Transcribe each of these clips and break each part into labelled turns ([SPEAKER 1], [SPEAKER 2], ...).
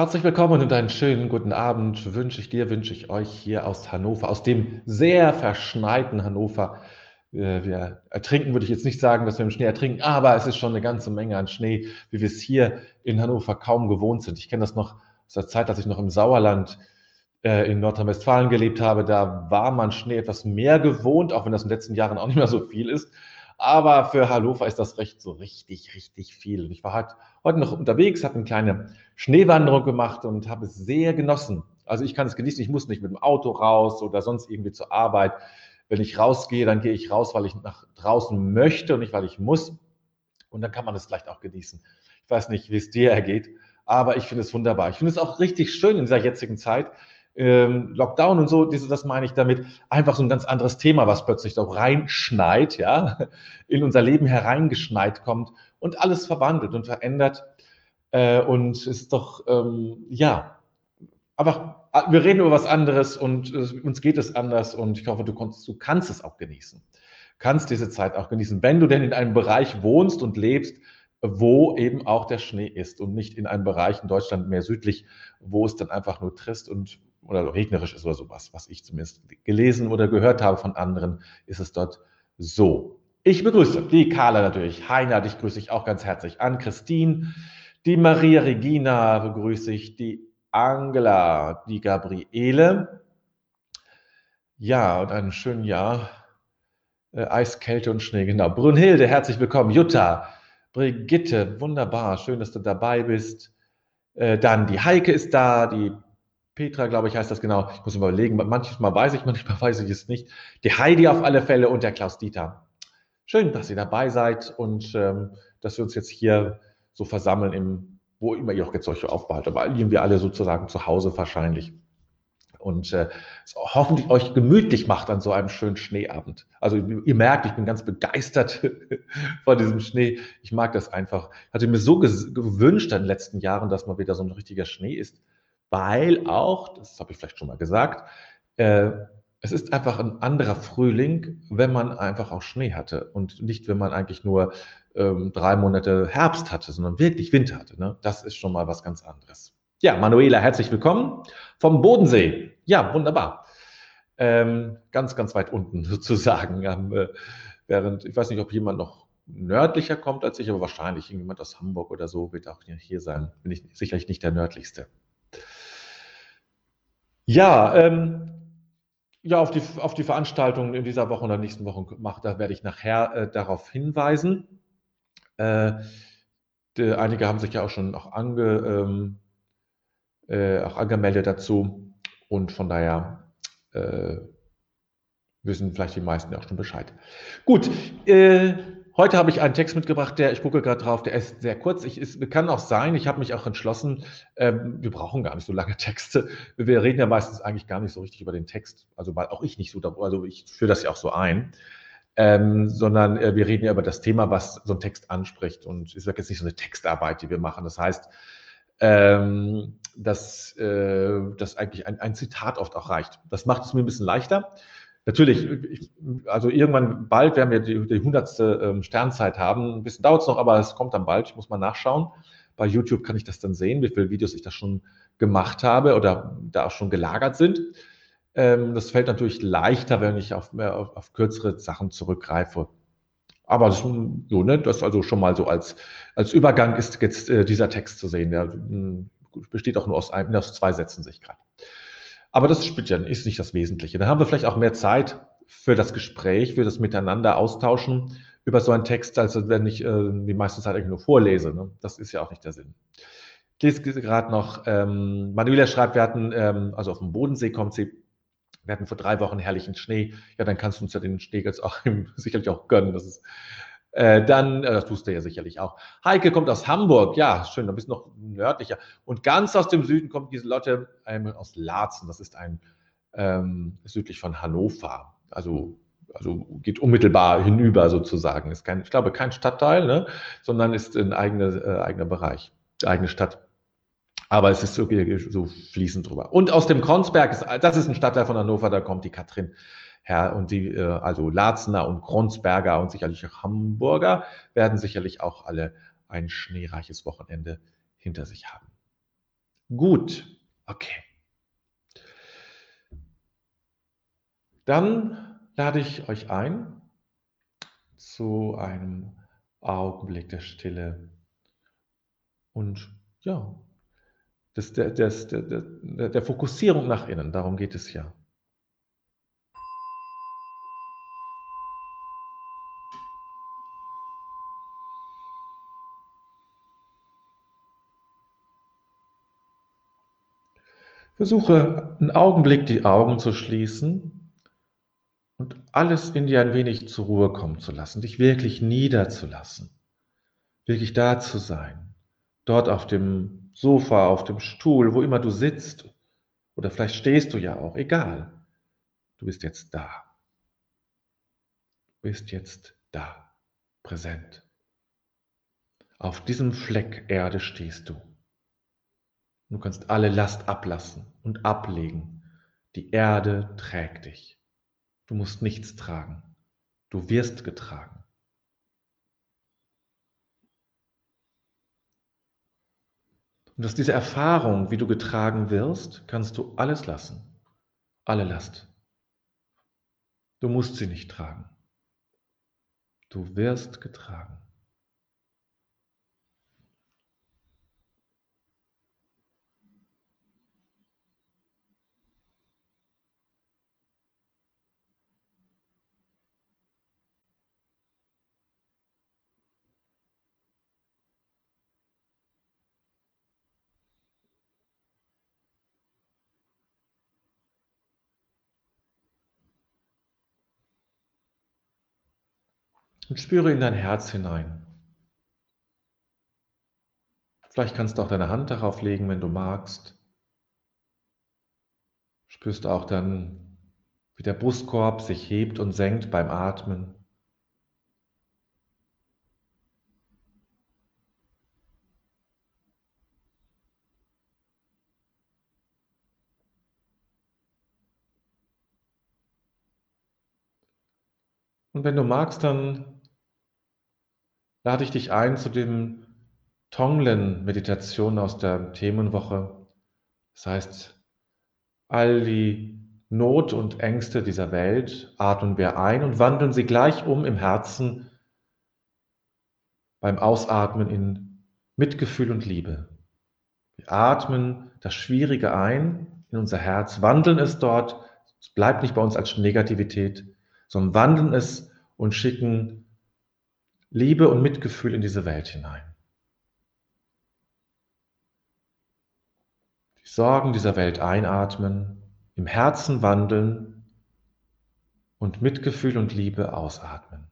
[SPEAKER 1] Herzlich willkommen und einen schönen guten Abend wünsche ich dir, wünsche ich euch hier aus Hannover, aus dem sehr verschneiten Hannover. Äh, wir ertrinken, würde ich jetzt nicht sagen, dass wir im Schnee ertrinken, aber es ist schon eine ganze Menge an Schnee, wie wir es hier in Hannover kaum gewohnt sind. Ich kenne das noch aus der Zeit, als ich noch im Sauerland äh, in Nordrhein-Westfalen gelebt habe. Da war man Schnee etwas mehr gewohnt, auch wenn das in den letzten Jahren auch nicht mehr so viel ist. Aber für Hannover ist das recht so richtig, richtig viel. Und ich war halt heute noch unterwegs, habe eine kleine Schneewanderung gemacht und habe es sehr genossen. Also ich kann es genießen, ich muss nicht mit dem Auto raus oder sonst irgendwie zur Arbeit. Wenn ich rausgehe, dann gehe ich raus, weil ich nach draußen möchte und nicht, weil ich muss. Und dann kann man es vielleicht auch genießen. Ich weiß nicht, wie es dir ergeht, aber ich finde es wunderbar. Ich finde es auch richtig schön in dieser jetzigen Zeit, ähm, Lockdown und so, diese, das meine ich damit, einfach so ein ganz anderes Thema, was plötzlich so reinschneit, ja, in unser Leben hereingeschneit kommt und alles verwandelt und verändert. Äh, und es ist doch, ähm, ja, aber wir reden über was anderes und äh, uns geht es anders und ich hoffe, du, konntest, du kannst es auch genießen. Kannst diese Zeit auch genießen, wenn du denn in einem Bereich wohnst und lebst, wo eben auch der Schnee ist und nicht in einem Bereich in Deutschland mehr südlich, wo es dann einfach nur trist und oder regnerisch ist oder sowas, was ich zumindest gelesen oder gehört habe von anderen, ist es dort so. Ich begrüße die Carla natürlich, Heiner, dich grüße ich auch ganz herzlich an, Christine, die Maria Regina begrüße ich, die Angela, die Gabriele. Ja, und einen schönen Jahr. Äh, Eis, Kälte und Schnee, genau. Brunhilde, herzlich willkommen. Jutta, Brigitte, wunderbar, schön, dass du dabei bist. Äh, dann die Heike ist da, die Petra, glaube ich, heißt das genau. Ich muss überlegen, manchmal weiß ich, manchmal weiß ich es nicht. Die Heidi auf alle Fälle und der Klaus Dieter. Schön, dass ihr dabei seid und ähm, dass wir uns jetzt hier so versammeln, im, wo immer ihr auch jetzt solche aufbehaltet. Aber liegen wir alle sozusagen zu Hause wahrscheinlich. Und äh, es hoffentlich euch gemütlich macht an so einem schönen Schneeabend. Also ihr merkt, ich bin ganz begeistert von diesem Schnee. Ich mag das einfach. Hatte mir so gewünscht in den letzten Jahren, dass mal wieder so ein richtiger Schnee ist weil auch, das habe ich vielleicht schon mal gesagt, äh, es ist einfach ein anderer Frühling, wenn man einfach auch Schnee hatte und nicht, wenn man eigentlich nur ähm, drei Monate Herbst hatte, sondern wirklich Winter hatte. Ne? Das ist schon mal was ganz anderes. Ja, Manuela, herzlich willkommen vom Bodensee. Ja, wunderbar. Ähm, ganz, ganz weit unten sozusagen. Ähm, äh, während, ich weiß nicht, ob jemand noch nördlicher kommt als ich, aber wahrscheinlich irgendjemand aus Hamburg oder so wird auch hier sein. Bin ich sicherlich nicht der nördlichste. Ja, ähm, ja, auf die, auf die Veranstaltung in dieser Woche oder nächsten Woche macht, da werde ich nachher äh, darauf hinweisen. Äh, die, einige haben sich ja auch schon auch, ange, ähm, äh, auch angemeldet dazu und von daher äh, wissen vielleicht die meisten auch schon Bescheid. Gut, äh, Heute habe ich einen Text mitgebracht, der, ich gucke gerade drauf, der ist sehr kurz. Ich, es kann auch sein, ich habe mich auch entschlossen, ähm, wir brauchen gar nicht so lange Texte. Wir reden ja meistens eigentlich gar nicht so richtig über den Text, also weil auch ich nicht so, also ich führe das ja auch so ein, ähm, sondern äh, wir reden ja über das Thema, was so ein Text anspricht. Und es ist jetzt nicht so eine Textarbeit, die wir machen. Das heißt, ähm, dass, äh, dass eigentlich ein, ein Zitat oft auch reicht. Das macht es mir ein bisschen leichter. Natürlich, ich, also irgendwann bald werden wir die, die 100. Ähm, Sternzeit haben. Ein bisschen dauert es noch, aber es kommt dann bald. Ich muss mal nachschauen. Bei YouTube kann ich das dann sehen, wie viele Videos ich da schon gemacht habe oder da auch schon gelagert sind. Ähm, das fällt natürlich leichter, wenn ich auf, auf, auf kürzere Sachen zurückgreife. Aber das, so, ne, das also schon mal so als, als Übergang ist jetzt äh, dieser Text zu sehen. Der mh, besteht auch nur aus, ein, aus zwei Sätzen, sich gerade. Aber das spielt ja, ist nicht das Wesentliche. Dann haben wir vielleicht auch mehr Zeit für das Gespräch, für das Miteinander austauschen über so einen Text, als wenn ich äh, die meiste Zeit eigentlich nur vorlese. Ne? Das ist ja auch nicht der Sinn. Ich lese gerade noch, ähm, Manuela schreibt, wir hatten, ähm, also auf dem Bodensee kommt sie, wir hatten vor drei Wochen herrlichen Schnee. Ja, dann kannst du uns ja den Schnee jetzt auch sicherlich auch gönnen. Das ist äh, dann, äh, das tust du ja sicherlich auch. Heike kommt aus Hamburg, ja, schön, da bist du noch nördlicher. Und ganz aus dem Süden kommt diese Lotte einmal aus Laatzen, das ist ein ähm, südlich von Hannover. Also, also geht unmittelbar hinüber sozusagen. Ist kein, ich glaube, kein Stadtteil, ne, sondern ist ein eigener, äh, eigener Bereich, eigene Stadt. Aber es ist so, so fließend drüber. Und aus dem Kronsberg, ist, das ist ein Stadtteil von Hannover, da kommt die Katrin Herr und die, äh, also Larzner und Kronsberger und sicherlich auch Hamburger werden sicherlich auch alle ein schneereiches Wochenende hinter sich haben. Gut, okay. Dann lade ich euch ein zu einem Augenblick der Stille und ja, des, des, des, der, der Fokussierung nach innen. Darum geht es ja. Versuche einen Augenblick die Augen zu schließen und alles in dir ein wenig zur Ruhe kommen zu lassen, dich wirklich niederzulassen, wirklich da zu sein, dort auf dem Sofa, auf dem Stuhl, wo immer du sitzt oder vielleicht stehst du ja auch, egal, du bist jetzt da, du bist jetzt da, präsent. Auf diesem Fleck Erde stehst du. Du kannst alle Last ablassen und ablegen. Die Erde trägt dich. Du musst nichts tragen. Du wirst getragen. Und aus dieser Erfahrung, wie du getragen wirst, kannst du alles lassen. Alle Last. Du musst sie nicht tragen. Du wirst getragen. Und spüre in dein Herz hinein. Vielleicht kannst du auch deine Hand darauf legen, wenn du magst. Spürst auch dann, wie der Brustkorb sich hebt und senkt beim Atmen. Und wenn du magst, dann lade ich dich ein zu dem Tonglen-Meditation aus der Themenwoche. Das heißt, all die Not und Ängste dieser Welt atmen wir ein und wandeln sie gleich um im Herzen beim Ausatmen in Mitgefühl und Liebe. Wir atmen das Schwierige ein in unser Herz, wandeln es dort, es bleibt nicht bei uns als Negativität, sondern wandeln es und schicken Liebe und Mitgefühl in diese Welt hinein. Die Sorgen dieser Welt einatmen, im Herzen wandeln und Mitgefühl und Liebe ausatmen.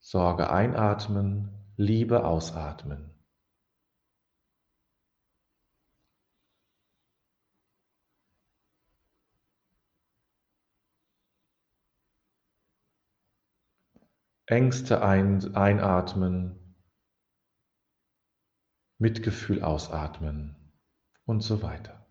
[SPEAKER 1] Sorge einatmen, Liebe ausatmen. Ängste ein, einatmen, Mitgefühl ausatmen und so weiter.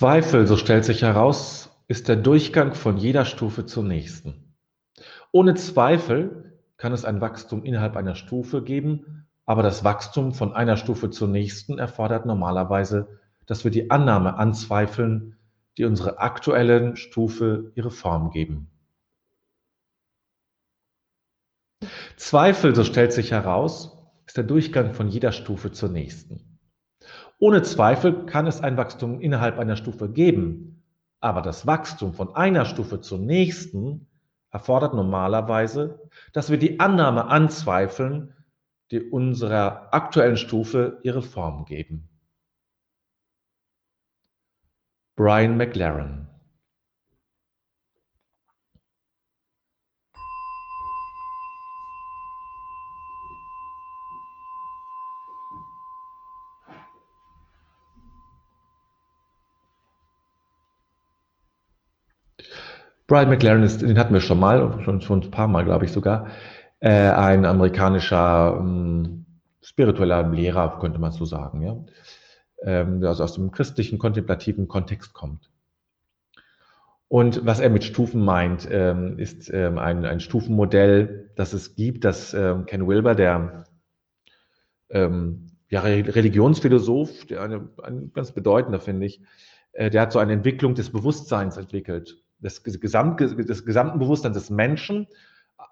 [SPEAKER 1] Zweifel, so stellt sich heraus, ist der Durchgang von jeder Stufe zur nächsten. Ohne Zweifel kann es ein Wachstum innerhalb einer Stufe geben, aber das Wachstum von einer Stufe zur nächsten erfordert normalerweise, dass wir die Annahme anzweifeln, die unsere aktuellen Stufe ihre Form geben. Zweifel, so stellt sich heraus, ist der Durchgang von jeder Stufe zur nächsten. Ohne Zweifel kann es ein Wachstum innerhalb einer Stufe geben, Aber das Wachstum von einer Stufe zur nächsten erfordert normalerweise, dass wir die Annahme anzweifeln, die unserer aktuellen Stufe ihre Form geben. Brian McLaren Brian McLaren ist, den hatten wir schon mal, schon, schon ein paar Mal, glaube ich sogar, äh, ein amerikanischer ähm, spiritueller Lehrer, könnte man so sagen, ja, ähm, der also aus dem christlichen kontemplativen Kontext kommt. Und was er mit Stufen meint, ähm, ist ähm, ein, ein Stufenmodell, das es gibt, das ähm, Ken Wilber, der ähm, ja, Religionsphilosoph, der eine, ein ganz bedeutender, finde ich, äh, der hat so eine Entwicklung des Bewusstseins entwickelt des, Gesamt, des gesamten Bewusstseins des Menschen.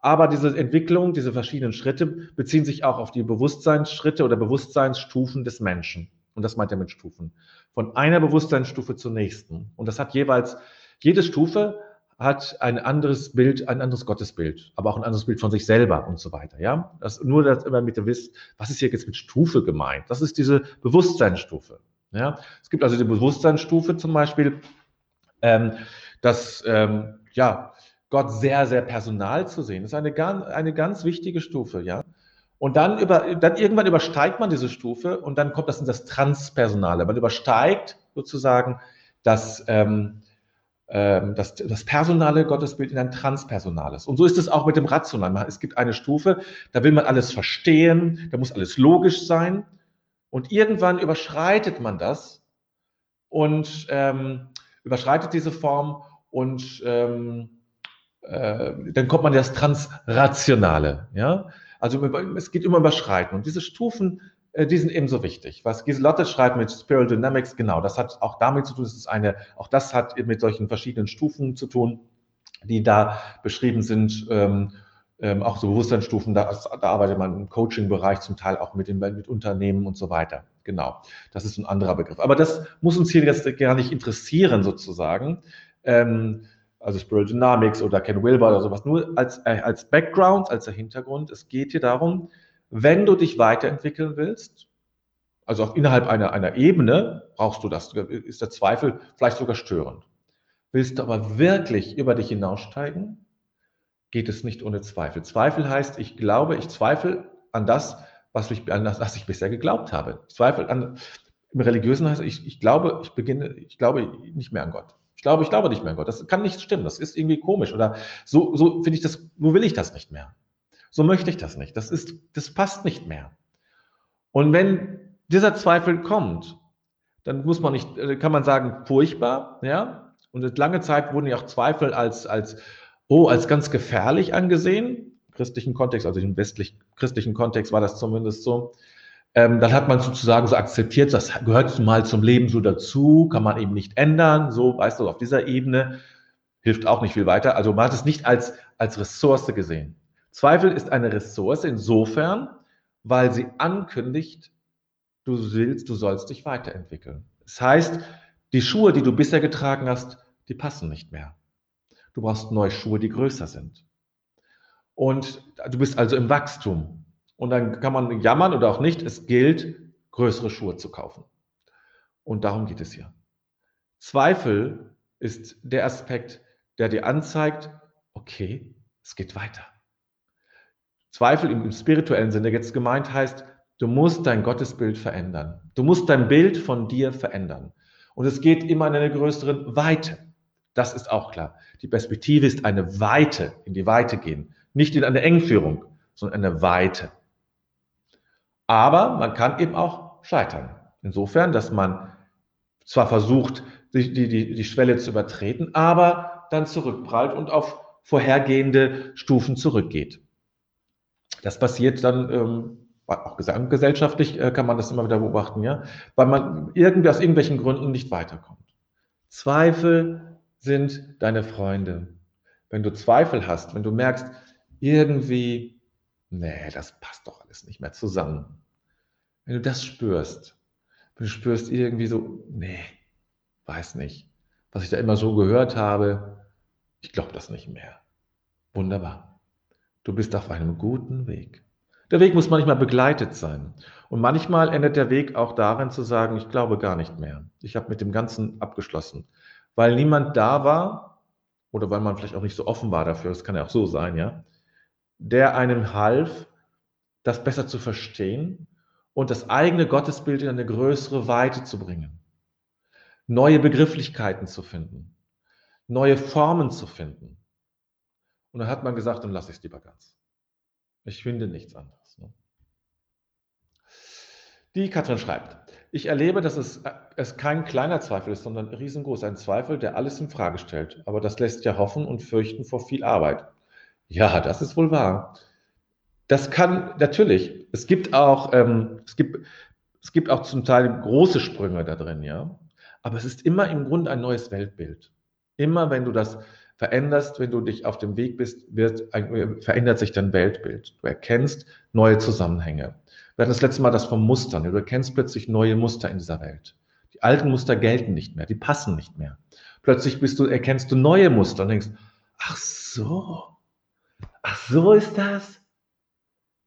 [SPEAKER 1] Aber diese Entwicklung, diese verschiedenen Schritte beziehen sich auch auf die Bewusstseinsschritte oder Bewusstseinsstufen des Menschen. Und das meint er mit Stufen. Von einer Bewusstseinsstufe zur nächsten. Und das hat jeweils, jede Stufe hat ein anderes Bild, ein anderes Gottesbild, aber auch ein anderes Bild von sich selber und so weiter. Ja, das, nur, dass ihr damit ihr wisst, was ist hier jetzt mit Stufe gemeint? Das ist diese Bewusstseinsstufe. Ja, es gibt also die Bewusstseinsstufe zum Beispiel, ähm, dass ähm, ja, Gott sehr, sehr personal zu sehen. Das ist eine, ganz, eine ganz wichtige Stufe, ja. Und dann, über, dann irgendwann übersteigt man diese Stufe und dann kommt das in das Transpersonale. Man übersteigt sozusagen das, ähm, ähm, das, das personale Gottesbild in ein transpersonales. Und so ist es auch mit dem Rationalen. Es gibt eine Stufe, da will man alles verstehen, da muss alles logisch sein. Und irgendwann überschreitet man das und ähm, überschreitet diese Form und ähm, äh, dann kommt man das Transrationale. Ja? Also es geht immer überschreiten. Und diese Stufen, äh, die sind ebenso wichtig. Was Giselotte schreibt mit Spiral Dynamics, genau, das hat auch damit zu tun, das ist eine, auch das hat mit solchen verschiedenen Stufen zu tun, die da beschrieben sind. Ähm, ähm, auch so Bewusstseinsstufen, da, da arbeitet man im Coaching-Bereich zum Teil auch mit, den, mit Unternehmen und so weiter. Genau, das ist ein anderer Begriff. Aber das muss uns hier jetzt gar nicht interessieren sozusagen. Ähm, also Spiral Dynamics oder Ken Wilber oder sowas, nur als, äh, als Background, als Hintergrund. Es geht hier darum, wenn du dich weiterentwickeln willst, also auch innerhalb einer, einer Ebene brauchst du das, ist der Zweifel vielleicht sogar störend. Willst du aber wirklich über dich hinaussteigen, geht es nicht ohne Zweifel. Zweifel heißt, ich glaube, ich zweifle an das, was ich, an das, was ich bisher geglaubt habe. Zweifel an, im Religiösen heißt, ich, ich glaube, ich beginne, ich glaube nicht mehr an Gott. Ich glaube, ich glaube nicht mehr an Gott. Das kann nicht stimmen. Das ist irgendwie komisch. Oder so, so finde ich das, so will ich das nicht mehr. So möchte ich das nicht. Das ist, das passt nicht mehr. Und wenn dieser Zweifel kommt, dann muss man nicht, äh, kann man sagen, furchtbar, ja. Und lange Zeit wurden ja auch Zweifel als, als oh, als ganz gefährlich angesehen, christlichen Kontext, also im westlich christlichen Kontext war das zumindest so. Ähm, dann hat man sozusagen so akzeptiert, das gehört mal zum Leben so dazu, kann man eben nicht ändern, so, weißt du, auf dieser Ebene hilft auch nicht viel weiter. Also man hat es nicht als, als Ressource gesehen. Zweifel ist eine Ressource insofern, weil sie ankündigt, du willst, du sollst dich weiterentwickeln. Das heißt, die Schuhe, die du bisher getragen hast, die passen nicht mehr. Du brauchst neue Schuhe, die größer sind. Und du bist also im Wachstum. Und dann kann man jammern oder auch nicht. Es gilt, größere Schuhe zu kaufen. Und darum geht es hier. Zweifel ist der Aspekt, der dir anzeigt, okay, es geht weiter. Zweifel im spirituellen Sinne jetzt gemeint heißt, du musst dein Gottesbild verändern. Du musst dein Bild von dir verändern. Und es geht immer in eine größere Weite. Das ist auch klar. Die Perspektive ist eine Weite, in die Weite gehen. Nicht in eine Engführung, sondern eine Weite. Aber man kann eben auch scheitern. Insofern, dass man zwar versucht, die, die, die Schwelle zu übertreten, aber dann zurückprallt und auf vorhergehende Stufen zurückgeht. Das passiert dann ähm, auch gesellschaftlich äh, kann man das immer wieder beobachten, ja, weil man irgendwie aus irgendwelchen Gründen nicht weiterkommt. Zweifel sind deine Freunde. Wenn du Zweifel hast, wenn du merkst, irgendwie, nee, das passt doch alles nicht mehr zusammen. Wenn du das spürst, wenn du spürst irgendwie so, nee, weiß nicht. was ich da immer so gehört habe, ich glaube das nicht mehr. Wunderbar. Du bist auf einem guten Weg. Der Weg muss manchmal begleitet sein. Und manchmal endet der Weg auch darin zu sagen, ich glaube gar nicht mehr. Ich habe mit dem Ganzen abgeschlossen. Weil niemand da war oder weil man vielleicht auch nicht so offen war dafür, das kann ja auch so sein, ja, der einem half, das besser zu verstehen und das eigene Gottesbild in eine größere Weite zu bringen. Neue Begrifflichkeiten zu finden, neue Formen zu finden. Und dann hat man gesagt, dann lasse ich es lieber ganz. Ich finde nichts anderes. Ne? Die Katrin schreibt, ich erlebe, dass es, äh, es kein kleiner Zweifel ist, sondern riesengroß. Ein Zweifel, der alles in Frage stellt. Aber das lässt ja hoffen und fürchten vor viel Arbeit. Ja, das ist wohl wahr. Das kann natürlich. Es gibt auch, ähm, es gibt, es gibt auch zum Teil große Sprünge da drin, ja. Aber es ist immer im Grunde ein neues Weltbild. Immer wenn du das veränderst, wenn du dich auf dem Weg bist, wird, verändert sich dein Weltbild. Du erkennst neue Zusammenhänge. Wir hatten das letzte Mal das vom Mustern. Du erkennst plötzlich neue Muster in dieser Welt. Die alten Muster gelten nicht mehr, die passen nicht mehr. Plötzlich bist du, erkennst du neue Muster und denkst, ach so, ach so ist das.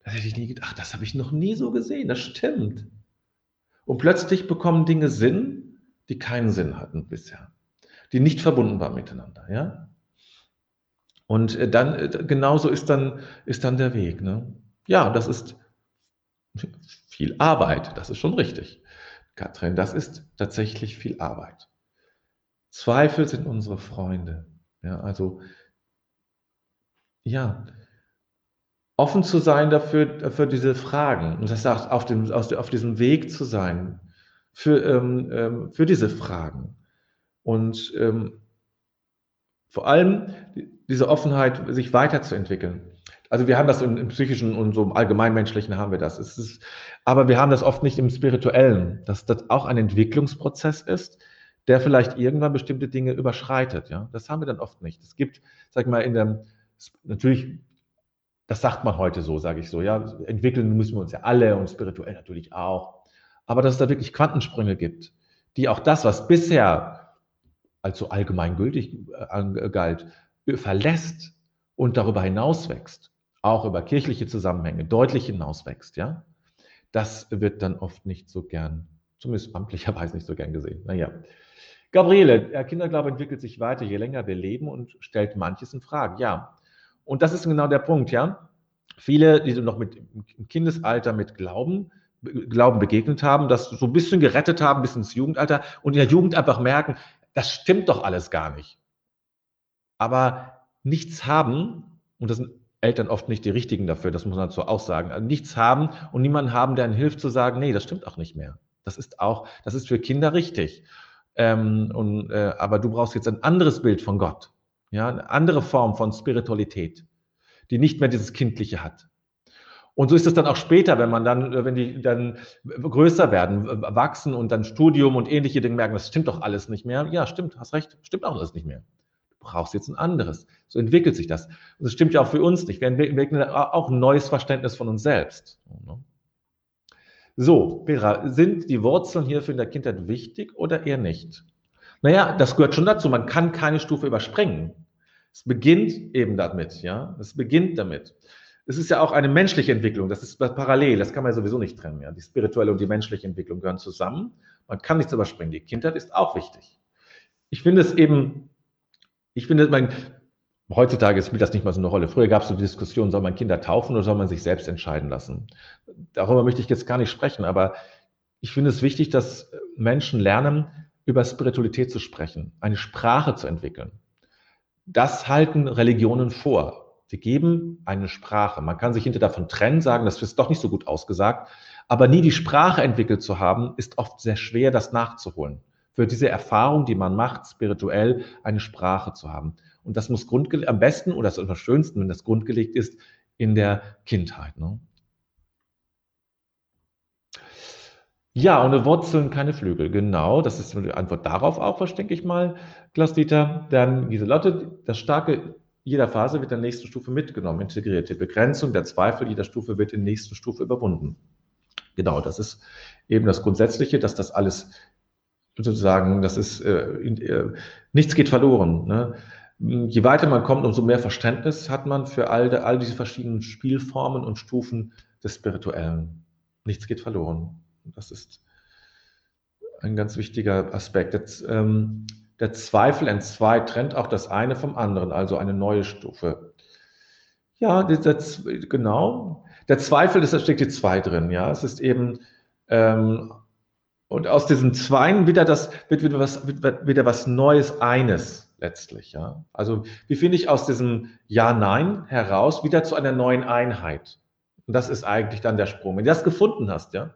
[SPEAKER 1] Das hätte ich nie gedacht, das habe ich noch nie so gesehen, das stimmt. Und plötzlich bekommen Dinge Sinn, die keinen Sinn hatten bisher, die nicht verbunden waren miteinander, ja? Und äh, dann, äh, genauso ist dann, ist dann der Weg. Ne? Ja, das ist viel Arbeit, das ist schon richtig. Katrin, das ist tatsächlich viel Arbeit. Zweifel sind unsere Freunde. Ja, also, ja, offen zu sein dafür, für diese Fragen. Und das sagt, auf, dem, auf diesem Weg zu sein, für, ähm, ähm, für diese Fragen. Und ähm, vor allem diese Offenheit, sich weiterzuentwickeln. Also wir haben das im, im psychischen und so im allgemeinmenschlichen haben wir das. Ist, aber wir haben das oft nicht im spirituellen, dass das auch ein Entwicklungsprozess ist, der vielleicht irgendwann bestimmte Dinge überschreitet. Ja, das haben wir dann oft nicht. Es gibt, sag ich mal, in dem natürlich, das sagt man heute so, sage ich so. Ja, entwickeln müssen wir uns ja alle und spirituell natürlich auch. Aber dass es da wirklich Quantensprünge gibt, die auch das, was bisher als so allgemeingültig äh, galt, verlässt und darüber hinaus wächst, auch über kirchliche Zusammenhänge deutlich hinaus wächst, ja, das wird dann oft nicht so gern, zumindest amtlicherweise nicht so gern gesehen. Naja. Gabriele, der Kinderglaube entwickelt sich weiter, je länger wir leben und stellt manches in Frage. Ja. Und das ist genau der Punkt, ja. Viele, die noch mit im Kindesalter mit Glauben, Glauben begegnet haben, das so ein bisschen gerettet haben bis ins Jugendalter und in der Jugend einfach merken, das stimmt doch alles gar nicht aber nichts haben, und das sind Eltern oft nicht die richtigen dafür, das muss man dazu auch sagen, also nichts haben und niemanden haben, der ihnen hilft zu sagen, nee, das stimmt auch nicht mehr. Das ist auch, das ist für Kinder richtig. Ähm, und, äh, aber du brauchst jetzt ein anderes Bild von Gott, ja, eine andere Form von Spiritualität, die nicht mehr dieses Kindliche hat. Und so ist es dann auch später, wenn man dann, wenn die dann größer werden, wachsen und dann Studium und ähnliche Dinge merken, das stimmt doch alles nicht mehr. Ja, stimmt, hast recht, stimmt auch alles nicht mehr brauchst jetzt ein anderes. So entwickelt sich das. Und das stimmt ja auch für uns nicht. Wir entwickeln auch ein neues Verständnis von uns selbst. So, Vera, sind die Wurzeln hierfür in der Kindheit wichtig oder eher nicht? Naja, das gehört schon dazu. Man kann keine Stufe überspringen. Es beginnt eben damit, ja. Es beginnt damit. Es ist ja auch eine menschliche Entwicklung. Das ist parallel. Das kann man ja sowieso nicht trennen. Ja. Die spirituelle und die menschliche Entwicklung gehören zusammen. Man kann nichts überspringen. Die Kindheit ist auch wichtig. Ich finde es eben ich finde, mein, heutzutage spielt das nicht mal so eine Rolle. Früher gab es so die Diskussion, soll man Kinder taufen oder soll man sich selbst entscheiden lassen? Darüber möchte ich jetzt gar nicht sprechen, aber ich finde es wichtig, dass Menschen lernen, über Spiritualität zu sprechen, eine Sprache zu entwickeln. Das halten Religionen vor. Sie geben eine Sprache. Man kann sich hinter davon trennen, sagen, das ist doch nicht so gut ausgesagt, aber nie die Sprache entwickelt zu haben, ist oft sehr schwer, das nachzuholen für diese Erfahrung, die man macht, spirituell eine Sprache zu haben. Und das muss am besten oder das am schönsten, wenn das grundgelegt ist, in der Kindheit. Ne? Ja, ohne Wurzeln keine Flügel. Genau, das ist die Antwort darauf auch, was denke ich mal, Klaus-Dieter. Dann Lieselotte, das starke jeder Phase wird in der nächsten Stufe mitgenommen, integriert. Die Begrenzung, der Zweifel jeder Stufe wird in der nächsten Stufe überwunden. Genau, das ist eben das Grundsätzliche, dass das alles sozusagen, das ist, äh, äh, nichts geht verloren. Ne? Je weiter man kommt, umso mehr Verständnis hat man für all, all diese verschiedenen Spielformen und Stufen des Spirituellen. Nichts geht verloren. Das ist ein ganz wichtiger Aspekt. Jetzt, ähm, der Zweifel entzweit trennt auch das eine vom anderen, also eine neue Stufe. Ja, der, genau. Der Zweifel, da steckt die zwei drin. Ja, es ist eben ähm, und aus diesen Zweien wieder das wird wieder was wird wieder was Neues eines letztlich. Ja, also wie finde ich aus diesem Ja-Nein heraus wieder zu einer neuen Einheit? Und das ist eigentlich dann der Sprung. Wenn du das gefunden hast, ja.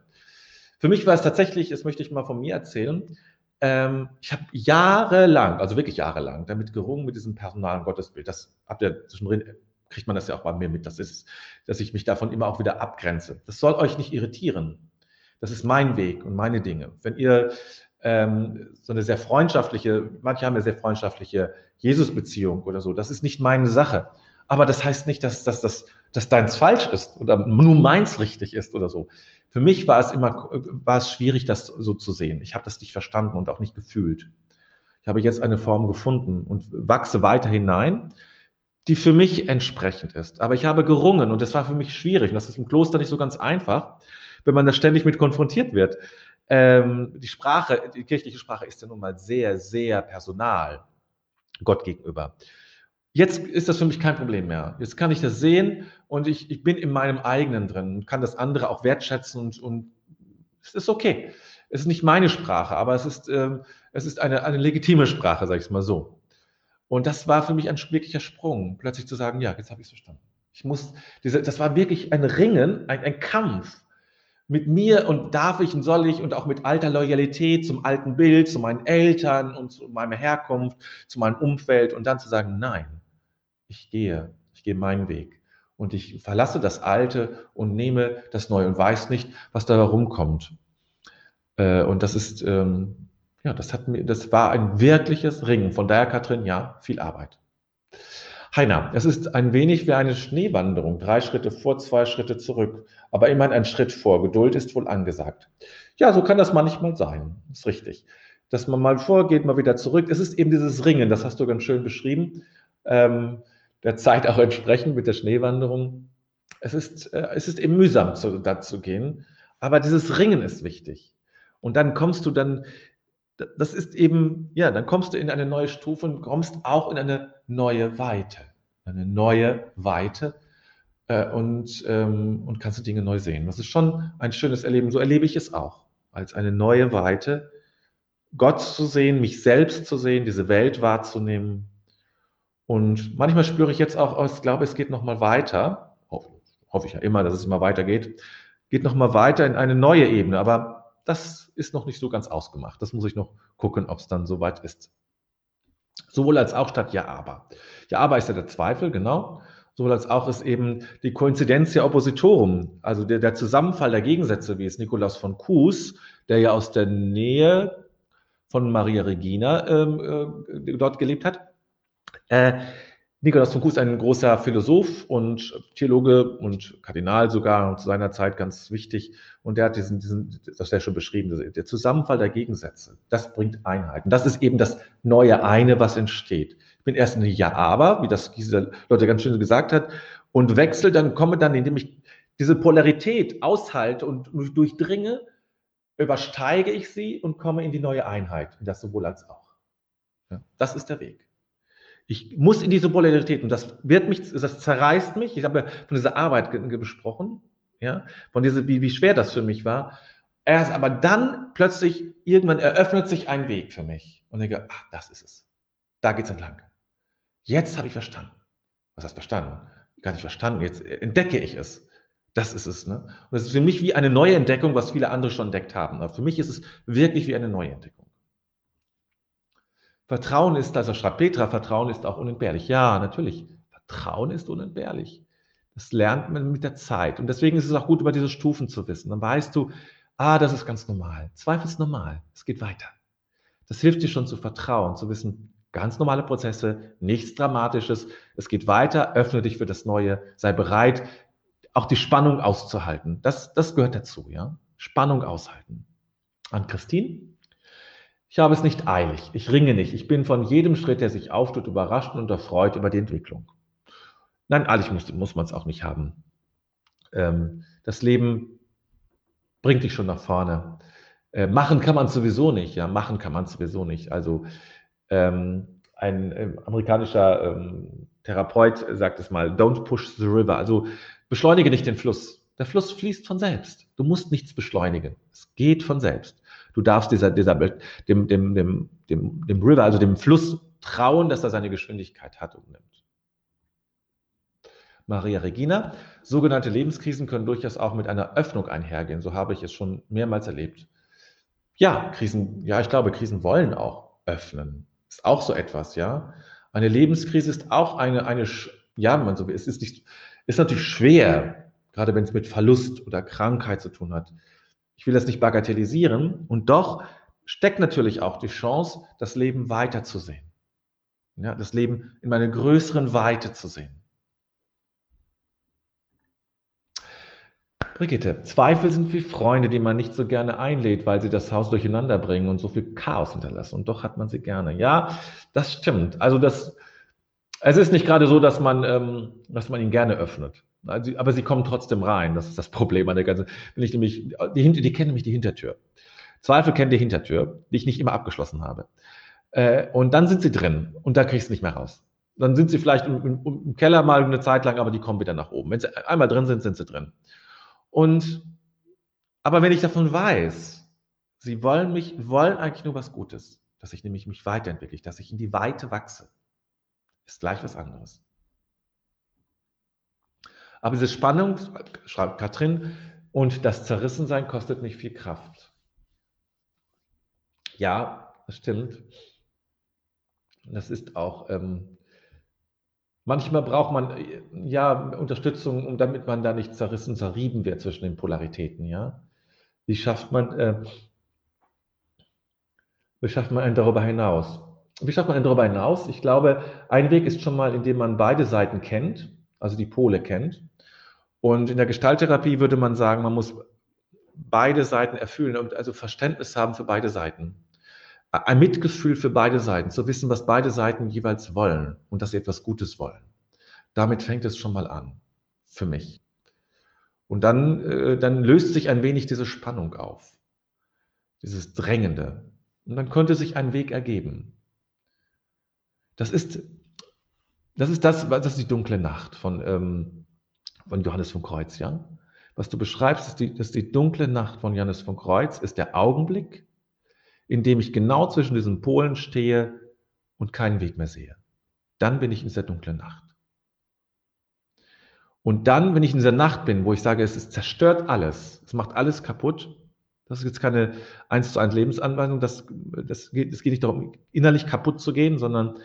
[SPEAKER 1] Für mich war es tatsächlich, das möchte ich mal von mir erzählen, ähm, ich habe jahrelang, also wirklich jahrelang, damit gerungen mit diesem personalen Gottesbild. Das habt ihr zwischendrin, kriegt man das ja auch bei mir mit. Das ist, dass ich mich davon immer auch wieder abgrenze. Das soll euch nicht irritieren. Das ist mein Weg und meine Dinge. Wenn ihr ähm, so eine sehr freundschaftliche, manche haben ja sehr freundschaftliche Jesus-Beziehung oder so, das ist nicht meine Sache. Aber das heißt nicht, dass, dass, dass, dass deins falsch ist oder nur meins richtig ist oder so. Für mich war es immer, war es schwierig, das so zu sehen. Ich habe das nicht verstanden und auch nicht gefühlt. Ich habe jetzt eine Form gefunden und wachse weiter hinein, die für mich entsprechend ist. Aber ich habe gerungen und das war für mich schwierig. Und das ist im Kloster nicht so ganz einfach, wenn man da ständig mit konfrontiert wird. Ähm, die Sprache, die kirchliche Sprache ist ja nun mal sehr, sehr personal Gott gegenüber. Jetzt ist das für mich kein Problem mehr. Jetzt kann ich das sehen und ich, ich bin in meinem eigenen drin und kann das andere auch wertschätzen und, und es ist okay. Es ist nicht meine Sprache, aber es ist, ähm, es ist eine, eine legitime Sprache, sage ich es mal so. Und das war für mich ein wirklicher Sprung, plötzlich zu sagen, ja, jetzt habe ich es verstanden. Ich muss, diese, das war wirklich ein Ringen, ein, ein Kampf mit mir und darf ich und soll ich und auch mit alter Loyalität zum alten Bild, zu meinen Eltern und zu meiner Herkunft, zu meinem Umfeld und dann zu sagen, nein, ich gehe, ich gehe meinen Weg. Und ich verlasse das Alte und nehme das Neue und weiß nicht, was da herumkommt. Äh, und das ist, ähm, ja, das hat mir, das war ein wirkliches Ringen. Von daher, Katrin, ja, viel Arbeit. Heiner, es ist ein wenig wie eine Schneewanderung. Drei Schritte vor, zwei Schritte zurück. Aber immerhin ein Schritt vor. Geduld ist wohl angesagt. Ja, so kann das manchmal sein. Ist richtig. Dass man mal vorgeht, mal wieder zurück. Es ist eben dieses Ringen, das hast du ganz schön beschrieben. Ähm, der Zeit auch entsprechend mit der Schneewanderung. Es ist, äh, es ist eben mühsam, zu, da zu gehen, aber dieses Ringen ist wichtig. Und dann kommst du dann, das ist eben, ja, dann kommst du in eine neue Stufe und kommst auch in eine neue Weite. Eine neue Weite äh, und, ähm, und kannst du Dinge neu sehen. Das ist schon ein schönes Erleben. So erlebe ich es auch. Als eine neue Weite, Gott zu sehen, mich selbst zu sehen, diese Welt wahrzunehmen und manchmal spüre ich jetzt auch, ich glaube, es geht nochmal weiter, hoffe, ich ja immer, dass es immer weitergeht, geht nochmal weiter in eine neue Ebene, aber das ist noch nicht so ganz ausgemacht. Das muss ich noch gucken, ob es dann soweit ist. Sowohl als auch statt Ja, aber. Ja, aber ist ja der Zweifel, genau. Sowohl als auch ist eben die Coincidentia oppositorum, also der, der Zusammenfall der Gegensätze, wie es Nikolaus von Kues, der ja aus der Nähe von Maria Regina ähm, äh, dort gelebt hat, äh, Nikolaus von Kues, ein großer Philosoph und Theologe und Kardinal sogar und zu seiner Zeit ganz wichtig. Und der hat diesen, diesen das ist ja schon beschrieben, der Zusammenfall der Gegensätze, das bringt Einheit. Und das ist eben das neue Eine, was entsteht. Ich bin erst ein Ja-Aber, wie das diese Leute ganz schön gesagt hat, und wechsle dann, komme dann, indem ich diese Polarität aushalte und durchdringe, übersteige ich sie und komme in die neue Einheit, in das sowohl als auch. Ja, das ist der Weg. Ich muss in diese Polarität und das wird mich, das zerreißt mich. Ich habe ja von dieser Arbeit besprochen, ja, von dieser, wie, wie schwer das für mich war. Erst aber dann plötzlich, irgendwann eröffnet sich ein Weg für mich und ich denke, ach, das ist es. Da geht's entlang. Jetzt habe ich verstanden. Was heißt verstanden? Gar nicht verstanden. Jetzt entdecke ich es. Das ist es. Ne? Und das ist für mich wie eine neue Entdeckung, was viele andere schon entdeckt haben. Aber für mich ist es wirklich wie eine neue Entdeckung. Vertrauen ist, also schreibt Petra, Vertrauen ist auch unentbehrlich. Ja, natürlich. Vertrauen ist unentbehrlich. Das lernt man mit der Zeit. Und deswegen ist es auch gut, über diese Stufen zu wissen. Dann weißt du, ah, das ist ganz normal. Zweifel ist normal. Es geht weiter. Das hilft dir schon zu vertrauen, zu wissen, ganz normale Prozesse, nichts Dramatisches. Es geht weiter. Öffne dich für das Neue. Sei bereit, auch die Spannung auszuhalten. Das, das gehört dazu, ja. Spannung aushalten. An Christine? Ich habe es nicht eilig, ich ringe nicht, ich bin von jedem Schritt, der sich auftut, überrascht und erfreut über die Entwicklung. Nein, eilig muss, muss man es auch nicht haben. Ähm, das Leben bringt dich schon nach vorne. Äh, machen kann man sowieso nicht, ja, machen kann man sowieso nicht. Also ähm, ein äh, amerikanischer ähm, Therapeut sagt es mal, don't push the river. Also beschleunige nicht den Fluss. Der Fluss fließt von selbst. Du musst nichts beschleunigen. Es geht von selbst. Du darfst dieser, dieser, dem, dem, dem, dem, dem River, also dem Fluss, trauen, dass er seine Geschwindigkeit hat und nimmt. Maria Regina, sogenannte Lebenskrisen können durchaus auch mit einer Öffnung einhergehen. So habe ich es schon mehrmals erlebt. Ja, Krisen, ja, ich glaube, Krisen wollen auch öffnen. Ist auch so etwas, ja. Eine Lebenskrise ist auch eine, eine, ja, man so, es ist nicht, ist natürlich schwer, gerade wenn es mit Verlust oder Krankheit zu tun hat. Ich will das nicht bagatellisieren und doch steckt natürlich auch die Chance, das Leben weiterzusehen. Ja, das Leben in einer größeren Weite zu sehen. Brigitte, Zweifel sind wie Freunde, die man nicht so gerne einlädt, weil sie das Haus durcheinander bringen und so viel Chaos hinterlassen. Und doch hat man sie gerne. Ja, das stimmt. Also das, es ist nicht gerade so, dass man, ähm, dass man ihn gerne öffnet. Aber sie kommen trotzdem rein. Das ist das Problem an der ganzen. Wenn ich nämlich, die, die kennen nämlich die Hintertür. Zweifel kennen die Hintertür, die ich nicht immer abgeschlossen habe. Äh, und dann sind sie drin und da kriegst du nicht mehr raus. Dann sind sie vielleicht im, im, im Keller mal eine Zeit lang, aber die kommen wieder nach oben. Wenn sie einmal drin sind, sind sie drin. Und, aber wenn ich davon weiß, sie wollen mich, wollen eigentlich nur was Gutes, dass ich nämlich mich weiterentwickle, dass ich in die Weite wachse, ist gleich was anderes. Aber diese Spannung, schreibt Katrin, und das Zerrissensein kostet mich viel Kraft. Ja, das stimmt. Das ist auch ähm, Manchmal braucht man ja Unterstützung, um damit man da nicht zerrissen, zerrieben wird zwischen den Polaritäten, ja. Wie schafft man, äh, wie schafft man einen darüber hinaus? Wie schafft man einen darüber hinaus? Ich glaube, ein Weg ist schon mal, indem man beide Seiten kennt, also die Pole kennt. Und in der Gestalttherapie würde man sagen, man muss beide Seiten erfüllen und also Verständnis haben für beide Seiten ein Mitgefühl für beide Seiten, zu wissen, was beide Seiten jeweils wollen und dass sie etwas Gutes wollen. Damit fängt es schon mal an, für mich. Und dann, äh, dann löst sich ein wenig diese Spannung auf, dieses Drängende. Und dann könnte sich ein Weg ergeben. Das ist das, ist das, das ist die dunkle Nacht von, ähm, von Johannes von Kreuz, ja? Was du beschreibst, ist die, ist die dunkle Nacht von Johannes von Kreuz, ist der Augenblick, in dem ich genau zwischen diesen Polen stehe und keinen Weg mehr sehe. Dann bin ich in dieser dunklen Nacht. Und dann, wenn ich in dieser Nacht bin, wo ich sage, es ist zerstört alles, es macht alles kaputt, das ist jetzt keine eins zu eins Lebensanweisung, das, das, geht, es geht nicht darum, innerlich kaputt zu gehen, sondern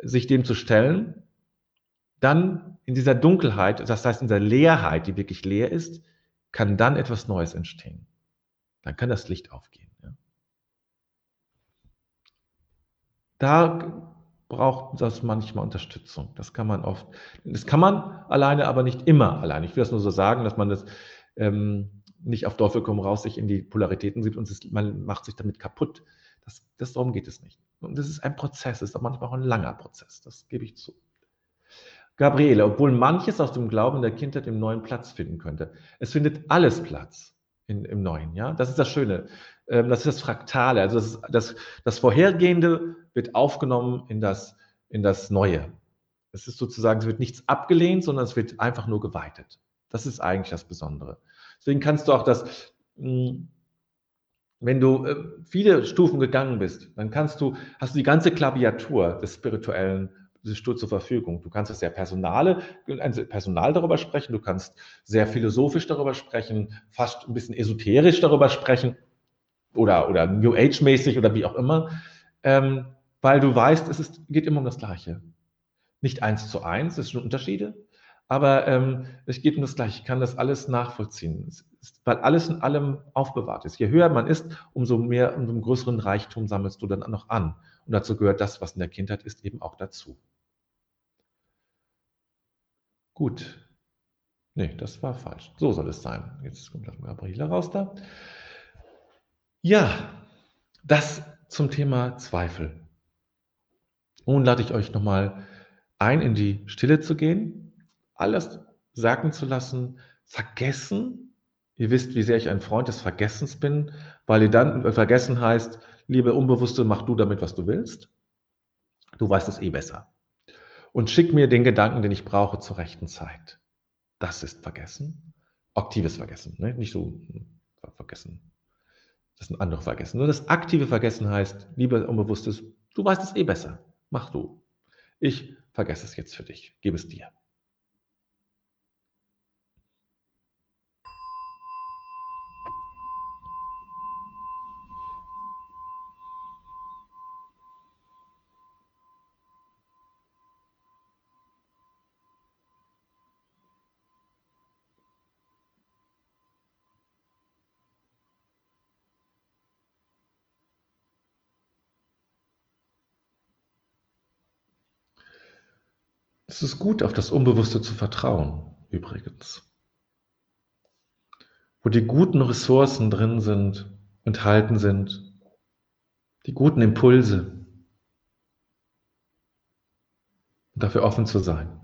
[SPEAKER 1] sich dem zu stellen, dann in dieser Dunkelheit, das heißt in dieser Leerheit, die wirklich leer ist, kann dann etwas Neues entstehen. Dann kann das Licht aufgehen. Da braucht das manchmal Unterstützung. Das kann man oft, das kann man alleine, aber nicht immer alleine. Ich will das nur so sagen, dass man das ähm, nicht auf Teufel komm raus sich in die Polaritäten sieht und es, man macht sich damit kaputt. Das, das, darum geht es nicht. Und das ist ein Prozess, das ist auch manchmal auch ein langer Prozess, das gebe ich zu. Gabriele, obwohl manches aus dem Glauben der Kindheit im neuen Platz finden könnte. Es findet alles Platz in, im Neuen, ja. Das ist das Schöne. Ähm, das ist das Fraktale. Also das, das, das Vorhergehende wird aufgenommen in das, in das Neue. Es ist sozusagen, es wird nichts abgelehnt, sondern es wird einfach nur geweitet. Das ist eigentlich das Besondere. Deswegen kannst du auch das, hm, wenn du äh, viele Stufen gegangen bist, dann kannst du, hast du die ganze Klaviatur des spirituellen Sturz zur Verfügung. Du kannst sehr personale, also personal darüber sprechen, du kannst sehr philosophisch darüber sprechen, fast ein bisschen esoterisch darüber sprechen oder, oder New Age-mäßig oder wie auch immer, ähm, weil du weißt, es ist, geht immer um das Gleiche. Nicht eins zu eins, es sind Unterschiede, aber ähm, es geht um das Gleiche. Ich kann das alles nachvollziehen, weil alles in allem aufbewahrt ist. Je höher man ist, umso mehr, umso größeren Reichtum sammelst du dann noch an. Und dazu gehört das, was in der Kindheit ist, eben auch dazu. Gut. Nee, das war falsch. So soll es sein. Jetzt kommt Gabriele raus da. Ja, das zum Thema Zweifel. Nun lade ich euch nochmal ein, in die Stille zu gehen, alles sagen zu lassen, vergessen. Ihr wisst, wie sehr ich ein Freund des Vergessens bin, weil ihr dann vergessen heißt, liebe Unbewusste, mach du damit, was du willst. Du weißt es eh besser. Und schick mir den Gedanken, den ich brauche zur rechten Zeit. Das ist Vergessen. Aktives Vergessen, ne? nicht so hm, Vergessen. Das ist ein anderes Vergessen. Nur das aktive Vergessen heißt, liebe Unbewusstes, du weißt es eh besser. Mach du. Ich vergesse es jetzt für dich. Gebe es dir. Es ist gut, auf das Unbewusste zu vertrauen, übrigens. Wo die guten Ressourcen drin sind, enthalten sind, die guten Impulse. Dafür offen zu sein.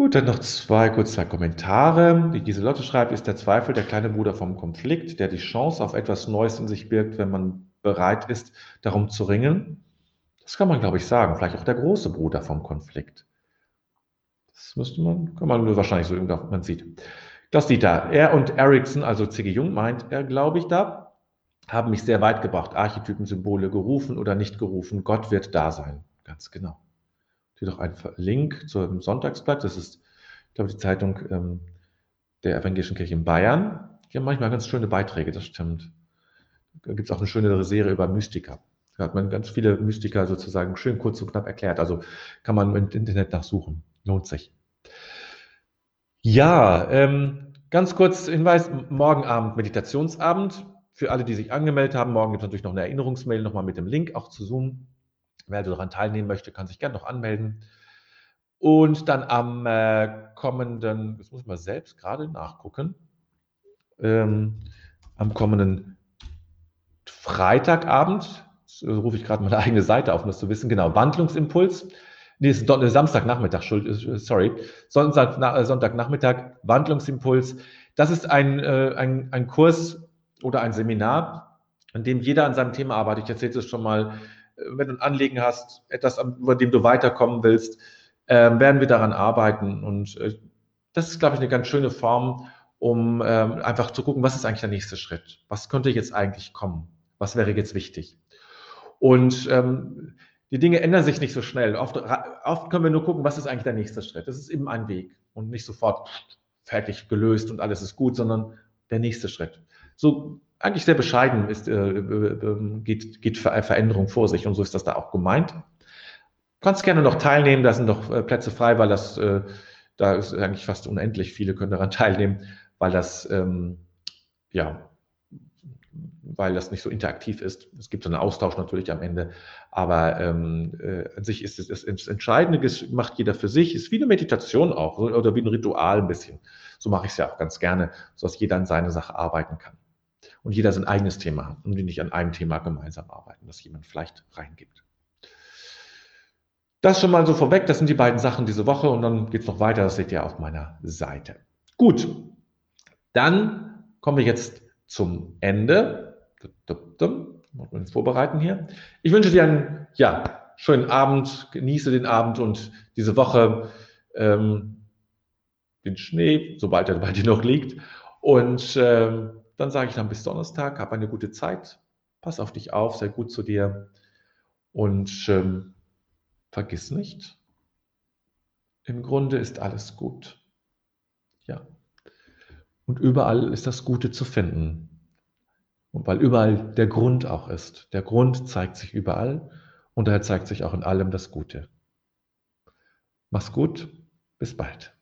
[SPEAKER 1] Gut, dann noch zwei kurze Kommentare. Die Giselotte schreibt, ist der Zweifel der kleine Bruder vom Konflikt, der die Chance auf etwas Neues in sich birgt, wenn man bereit ist, darum zu ringen? Das kann man, glaube ich, sagen. Vielleicht auch der große Bruder vom Konflikt. Das müsste man, kann man wahrscheinlich so man sieht. Klaus Dieter, er und Ericsson, also C.G. Jung, meint er, glaube ich, da, haben mich sehr weit gebracht. Archetypen, Symbole gerufen oder nicht gerufen. Gott wird da sein. Ganz genau steht auch ein Link zum Sonntagsblatt. Das ist, ich glaube, die Zeitung ähm, der Evangelischen Kirche in Bayern. Die haben manchmal ganz schöne Beiträge, das stimmt. Da gibt es auch eine schöne Serie über Mystiker. Da hat man ganz viele Mystiker sozusagen schön kurz und knapp erklärt. Also kann man im Internet nachsuchen. Lohnt sich. Ja, ähm, ganz kurz Hinweis, morgen Abend Meditationsabend. Für alle, die sich angemeldet haben, morgen gibt es natürlich noch eine Erinnerungsmail nochmal mit dem Link, auch zu Zoom. Wer daran teilnehmen möchte, kann sich gerne noch anmelden. Und dann am äh, kommenden, das muss ich mal selbst gerade nachgucken, ähm, am kommenden Freitagabend, äh, rufe ich gerade meine eigene Seite auf, um das zu wissen, genau, Wandlungsimpuls. Nee, ist äh, Samstagnachmittag, äh, sorry, Sonntag, Sonntagnachmittag, Wandlungsimpuls. Das ist ein, ein, ein Kurs oder ein Seminar, in dem jeder an seinem Thema arbeitet. Ich erzähle es schon mal wenn du ein Anliegen hast, etwas, über dem du weiterkommen willst, äh, werden wir daran arbeiten. Und äh, das ist, glaube ich, eine ganz schöne Form, um äh, einfach zu gucken, was ist eigentlich der nächste Schritt? Was könnte jetzt eigentlich kommen? Was wäre jetzt wichtig? Und ähm, die Dinge ändern sich nicht so schnell. Oft, oft können wir nur gucken, was ist eigentlich der nächste Schritt. Das ist eben ein Weg und nicht sofort fertig gelöst und alles ist gut, sondern der nächste Schritt. So eigentlich sehr bescheiden ist, äh, äh, äh geht, geht Veränderung vor sich und so ist das da auch gemeint. Du kannst gerne noch teilnehmen, da sind noch äh, Plätze frei, weil das, äh, da ist eigentlich fast unendlich viele können daran teilnehmen, weil das, ähm, ja, weil das nicht so interaktiv ist. Es gibt so einen Austausch natürlich am Ende, aber ähm, äh, an sich ist es das, das Entscheidende, das macht jeder für sich, ist wie eine Meditation auch oder wie ein Ritual ein bisschen. So mache ich es ja auch ganz gerne, sodass jeder an seine Sache arbeiten kann. Und jeder sein eigenes Thema hat und wir nicht an einem Thema gemeinsam arbeiten, das jemand vielleicht reingibt. Das schon mal so vorweg, das sind die beiden Sachen diese Woche und dann geht es noch weiter, das seht ihr auf meiner Seite. Gut, dann kommen wir jetzt zum Ende. Uns vorbereiten hier. Ich wünsche dir einen ja, schönen Abend, genieße den Abend und diese Woche ähm, den Schnee, sobald er bei dir noch liegt. Und ähm, dann sage ich dann bis Donnerstag, hab eine gute Zeit, pass auf dich auf, sei gut zu dir und ähm, vergiss nicht, im Grunde ist alles gut. Ja. Und überall ist das Gute zu finden. Und weil überall der Grund auch ist. Der Grund zeigt sich überall und daher zeigt sich auch in allem das Gute. Mach's gut, bis bald.